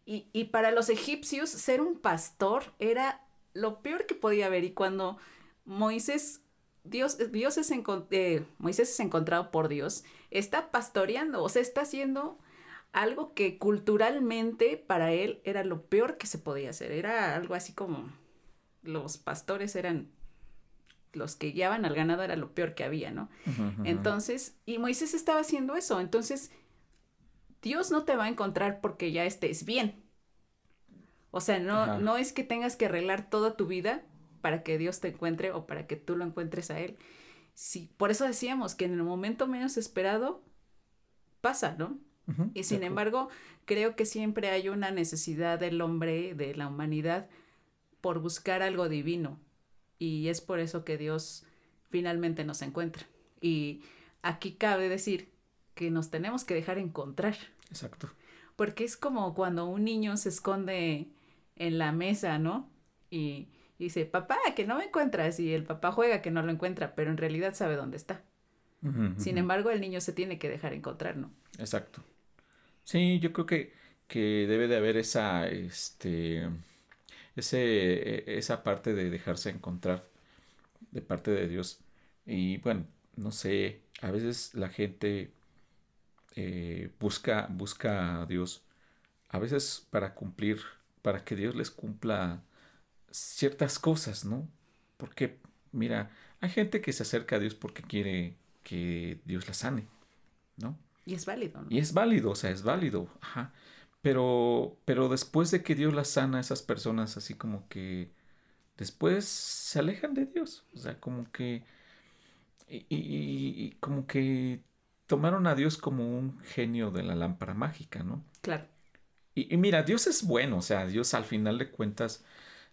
Speaker 2: Y, y para los egipcios, ser un pastor era lo peor que podía haber. Y cuando Moisés Dios, Dios es eh, Moisés es encontrado por Dios, está pastoreando, o sea, está haciendo algo que culturalmente para él era lo peor que se podía hacer. Era algo así como los pastores eran los que guiaban al ganado era lo peor que había, ¿no? Entonces, y Moisés estaba haciendo eso. Entonces, Dios no te va a encontrar porque ya estés bien. O sea, no, no es que tengas que arreglar toda tu vida para que Dios te encuentre o para que tú lo encuentres a Él. Sí, por eso decíamos que en el momento menos esperado pasa, ¿no? Y sin embargo, creo que siempre hay una necesidad del hombre, de la humanidad, por buscar algo divino. Y es por eso que Dios finalmente nos encuentra. Y aquí cabe decir que nos tenemos que dejar encontrar.
Speaker 3: Exacto.
Speaker 2: Porque es como cuando un niño se esconde en la mesa, ¿no? Y, dice, papá, que no me encuentras. Y el papá juega que no lo encuentra, pero en realidad sabe dónde está. Sin embargo, el niño se tiene que dejar encontrar, ¿no?
Speaker 3: Exacto. Sí, yo creo que, que debe de haber esa, este, ese, e, esa parte de dejarse encontrar de parte de Dios. Y bueno, no sé, a veces la gente eh, busca, busca a Dios, a veces para cumplir, para que Dios les cumpla ciertas cosas, ¿no? Porque, mira, hay gente que se acerca a Dios porque quiere que Dios la sane, ¿no?
Speaker 2: Y es válido, ¿no?
Speaker 3: Y es válido, o sea, es válido, ajá. Pero, pero después de que Dios las sana, esas personas así como que después se alejan de Dios, o sea, como que, y, y, como que tomaron a Dios como un genio de la lámpara mágica, ¿no?
Speaker 2: Claro.
Speaker 3: Y, mira, Dios es bueno, o sea, Dios al final de cuentas,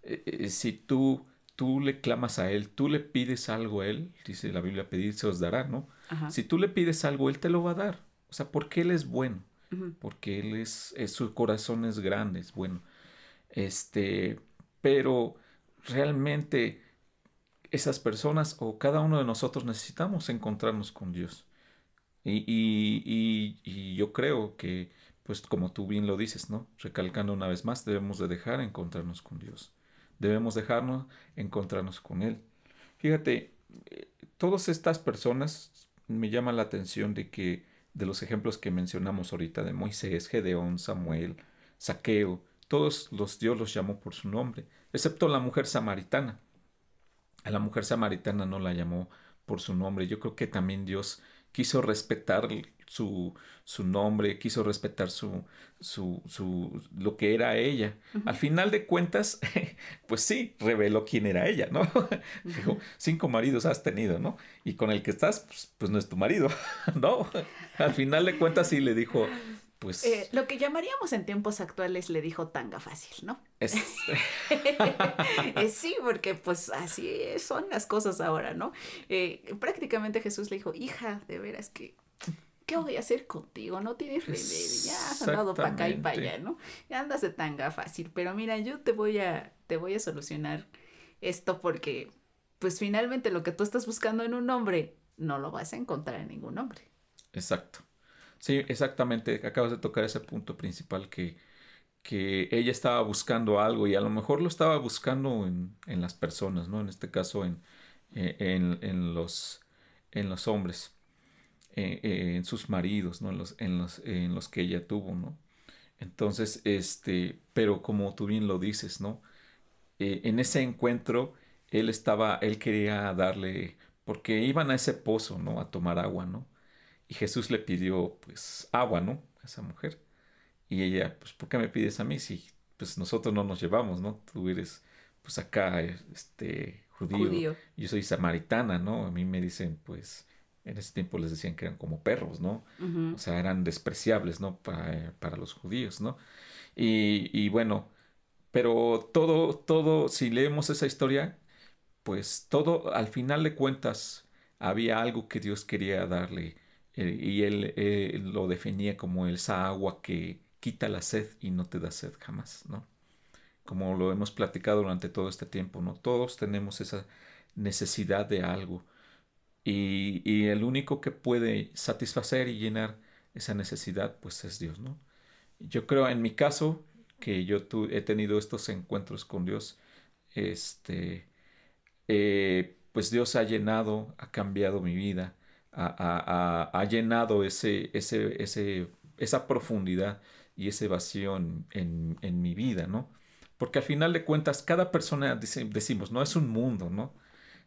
Speaker 3: eh, eh, si tú, tú le clamas a Él, tú le pides algo a Él, dice la Biblia, pedir se os dará, ¿no? Si tú le pides algo, Él te lo va a dar. O sea, porque Él es bueno, porque Él es, su corazón es grande, es bueno. Este, pero realmente esas personas o cada uno de nosotros necesitamos encontrarnos con Dios. Y, y, y, yo creo que, pues como tú bien lo dices, ¿no? Recalcando una vez más, debemos de dejar encontrarnos con Dios. Debemos dejarnos encontrarnos con Él. Fíjate, eh, todas estas personas me llaman la atención de que de los ejemplos que mencionamos ahorita de Moisés, Gedeón, Samuel, Saqueo, todos los Dios los llamó por su nombre, excepto la mujer samaritana. A la mujer samaritana no la llamó por su nombre. Yo creo que también Dios quiso respetar su, su nombre, quiso respetar su, su, su, lo que era ella. Al final de cuentas, pues sí, reveló quién era ella, ¿no? Dijo, cinco maridos has tenido, ¿no? Y con el que estás, pues, pues no es tu marido, ¿no? Al final de cuentas sí le dijo, pues...
Speaker 2: Eh, lo que llamaríamos en tiempos actuales le dijo tanga fácil, ¿no? Es... Eh, sí, porque pues así son las cosas ahora, ¿no? Eh, prácticamente Jesús le dijo, hija, de veras que ¿qué voy a hacer contigo? No tienes remedio, ya has andado para acá y para allá, ¿no? Ya andas de tanga fácil, pero mira, yo te voy a, te voy a solucionar esto porque, pues finalmente lo que tú estás buscando en un hombre, no lo vas a encontrar en ningún hombre.
Speaker 3: Exacto. Sí, exactamente. Acabas de tocar ese punto principal que, que ella estaba buscando algo y a lo mejor lo estaba buscando en, en las personas, ¿no? En este caso en, eh, en, en los, en los hombres, eh, eh, en sus maridos, ¿no? En los, en los, en los que ella tuvo, ¿no? Entonces, este, pero como tú bien lo dices, ¿no? en ese encuentro, él estaba, él quería darle, porque iban a ese pozo, ¿no? A tomar agua, ¿no? Y Jesús le pidió, pues, agua, ¿no? A esa mujer. Y ella, pues, ¿por qué me pides a mí si, pues, nosotros no nos llevamos, ¿no? Tú eres, pues, acá, este, judío. Yo soy samaritana, ¿no? A mí me dicen, pues, en ese tiempo les decían que eran como perros, ¿no? O sea, eran despreciables, ¿no? Para, para los judíos, ¿no? Y, y, bueno, pero todo, todo, si leemos esa historia, pues todo, al final de cuentas, había algo que Dios quería darle eh, y él lo definía como esa agua que quita la sed y no te da sed jamás, ¿no? Como lo hemos platicado durante todo este tiempo, ¿no? Todos tenemos esa necesidad de algo y, el único que puede satisfacer y llenar esa necesidad, pues es Dios, ¿no? Yo creo en mi caso que yo he tenido estos encuentros con Dios, este, eh, pues Dios ha llenado, ha cambiado mi vida, ha, llenado ese, ese, ese, esa profundidad y ese vacío en, en, mi vida, ¿no? Porque al final de cuentas, cada persona, decimos, no es un mundo, ¿no?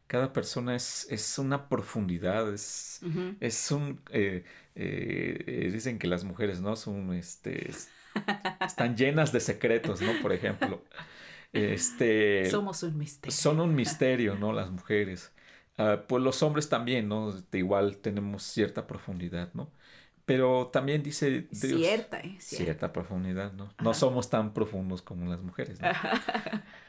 Speaker 3: Cada persona es, es una profundidad, es, es un... Eh, eh, dicen que las mujeres, ¿no? Son, este, están llenas de secretos, ¿no? Por ejemplo. Este,
Speaker 2: Somos un misterio.
Speaker 3: Son un misterio, ¿no? Las mujeres. Ah, pues los hombres también, ¿no? De igual tenemos cierta profundidad, ¿no? Pero también dice
Speaker 2: Dios, cierta, ¿eh?
Speaker 3: cierta, profundidad, ¿no? No somos tan profundos como las mujeres. ¿no?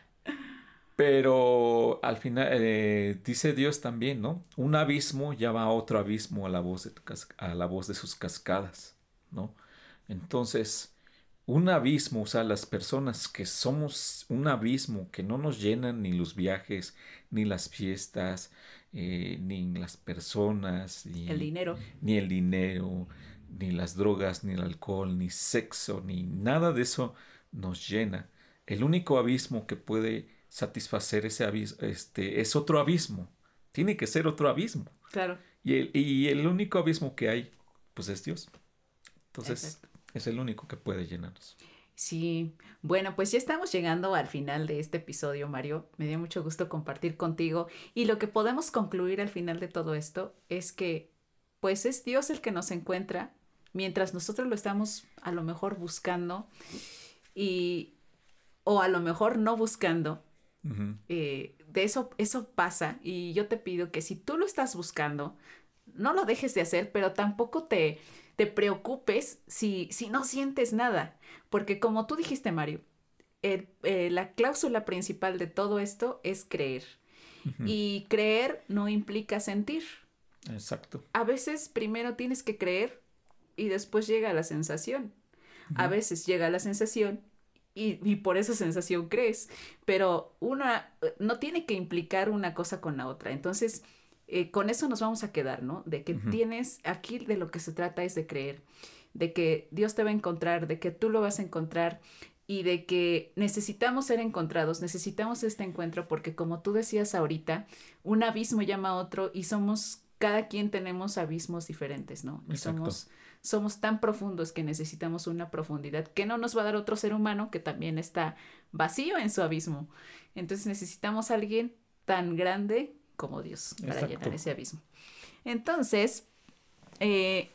Speaker 3: Pero al final eh, dice Dios también, ¿no? Un abismo llama a otro abismo a la voz de, tu a la voz de sus cascadas, ¿no? Entonces, un abismo, o sea, las personas que somos un abismo, que no nos llenan ni los viajes, ni las fiestas, eh, ni las personas, ni
Speaker 2: el dinero,
Speaker 3: ni el dinero, ni las drogas, ni el alcohol, ni sexo, ni nada de eso nos llena. El único abismo que puede satisfacer ese abismo este, es otro abismo. Tiene que ser otro abismo.
Speaker 2: Claro.
Speaker 3: Y el, y el único abismo que hay, pues es Dios. Entonces, es el único que puede llenarnos.
Speaker 2: Sí, bueno, pues ya estamos llegando al final de este episodio, Mario. Me dio mucho gusto compartir contigo y lo que podemos concluir al final de todo esto es que pues es Dios el que nos encuentra mientras nosotros lo estamos a lo mejor buscando y o a lo mejor no buscando. Eh, de eso, eso pasa y yo te pido que si tú lo estás buscando, no lo dejes de hacer, pero tampoco te, te preocupes si, si no sientes nada, porque como tú dijiste, Mario, eh, la cláusula principal de todo esto es creer. Y creer no implica sentir.
Speaker 3: Exacto.
Speaker 2: A veces primero tienes que creer y después llega la sensación. A veces llega la sensación y, y, por esa sensación crees, pero una no tiene que implicar una cosa con la otra. Entonces, eh, con eso nos vamos a quedar, ¿no? De que tienes, aquí de lo que se trata es de creer, de que Dios te va a encontrar, de que tú lo vas a encontrar y de que necesitamos ser encontrados, necesitamos este encuentro porque como tú decías ahorita, un abismo llama a otro y somos, cada quien tenemos abismos diferentes, ¿no? somos, somos tan profundos que necesitamos una profundidad que no nos va a dar otro ser humano que también está vacío en su abismo. Entonces necesitamos a alguien tan grande como Dios para llenar ese abismo. Entonces, eh,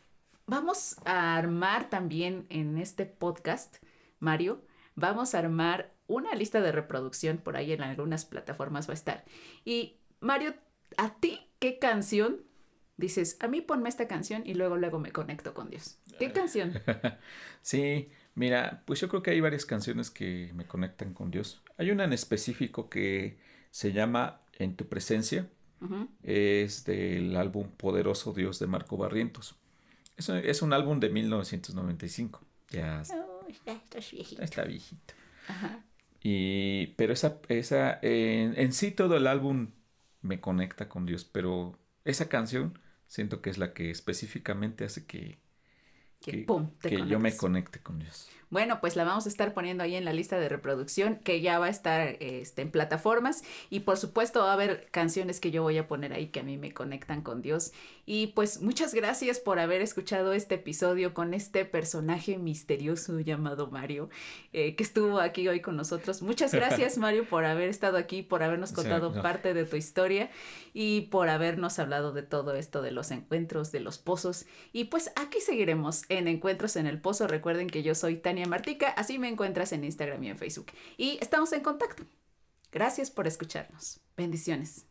Speaker 2: vamos a armar también en este podcast, Mario, vamos a armar una lista de reproducción por ahí en algunas plataformas va a estar. Y Mario, ¿a ti qué canción dices? A mí ponme esta canción y luego luego me conecto con Dios. ¿Qué canción?
Speaker 3: sí, mira, pues yo creo que hay varias canciones que me conectan con Dios. Hay una en específico que se llama En tu presencia. Es del álbum Poderoso Dios de Marco Barrientos. Es, es un álbum de 1995. Ya
Speaker 2: oh, está, viejito.
Speaker 3: Está viejito. Y, pero esa, esa en, en, sí todo el álbum me conecta con Dios, pero esa canción siento que es la que específicamente hace que,
Speaker 2: que, pum,
Speaker 3: que yo me conecte con Dios.
Speaker 2: Bueno, pues la vamos a estar poniendo ahí en la lista de reproducción que ya va a estar este, en plataformas y por supuesto va a haber canciones que yo voy a poner ahí que a mí me conectan con Dios. Y pues muchas gracias por haber escuchado este episodio con este personaje misterioso llamado Mario eh, que estuvo aquí hoy con nosotros. Muchas gracias Mario por haber estado aquí, por habernos contado parte de tu historia y por habernos hablado de todo esto de los encuentros, de los pozos. Y pues aquí seguiremos en Encuentros en el Pozo. Recuerden que yo soy Tania Martica, así me encuentras en Instagram y en Facebook. Y estamos en contacto. Gracias por escucharnos. Bendiciones.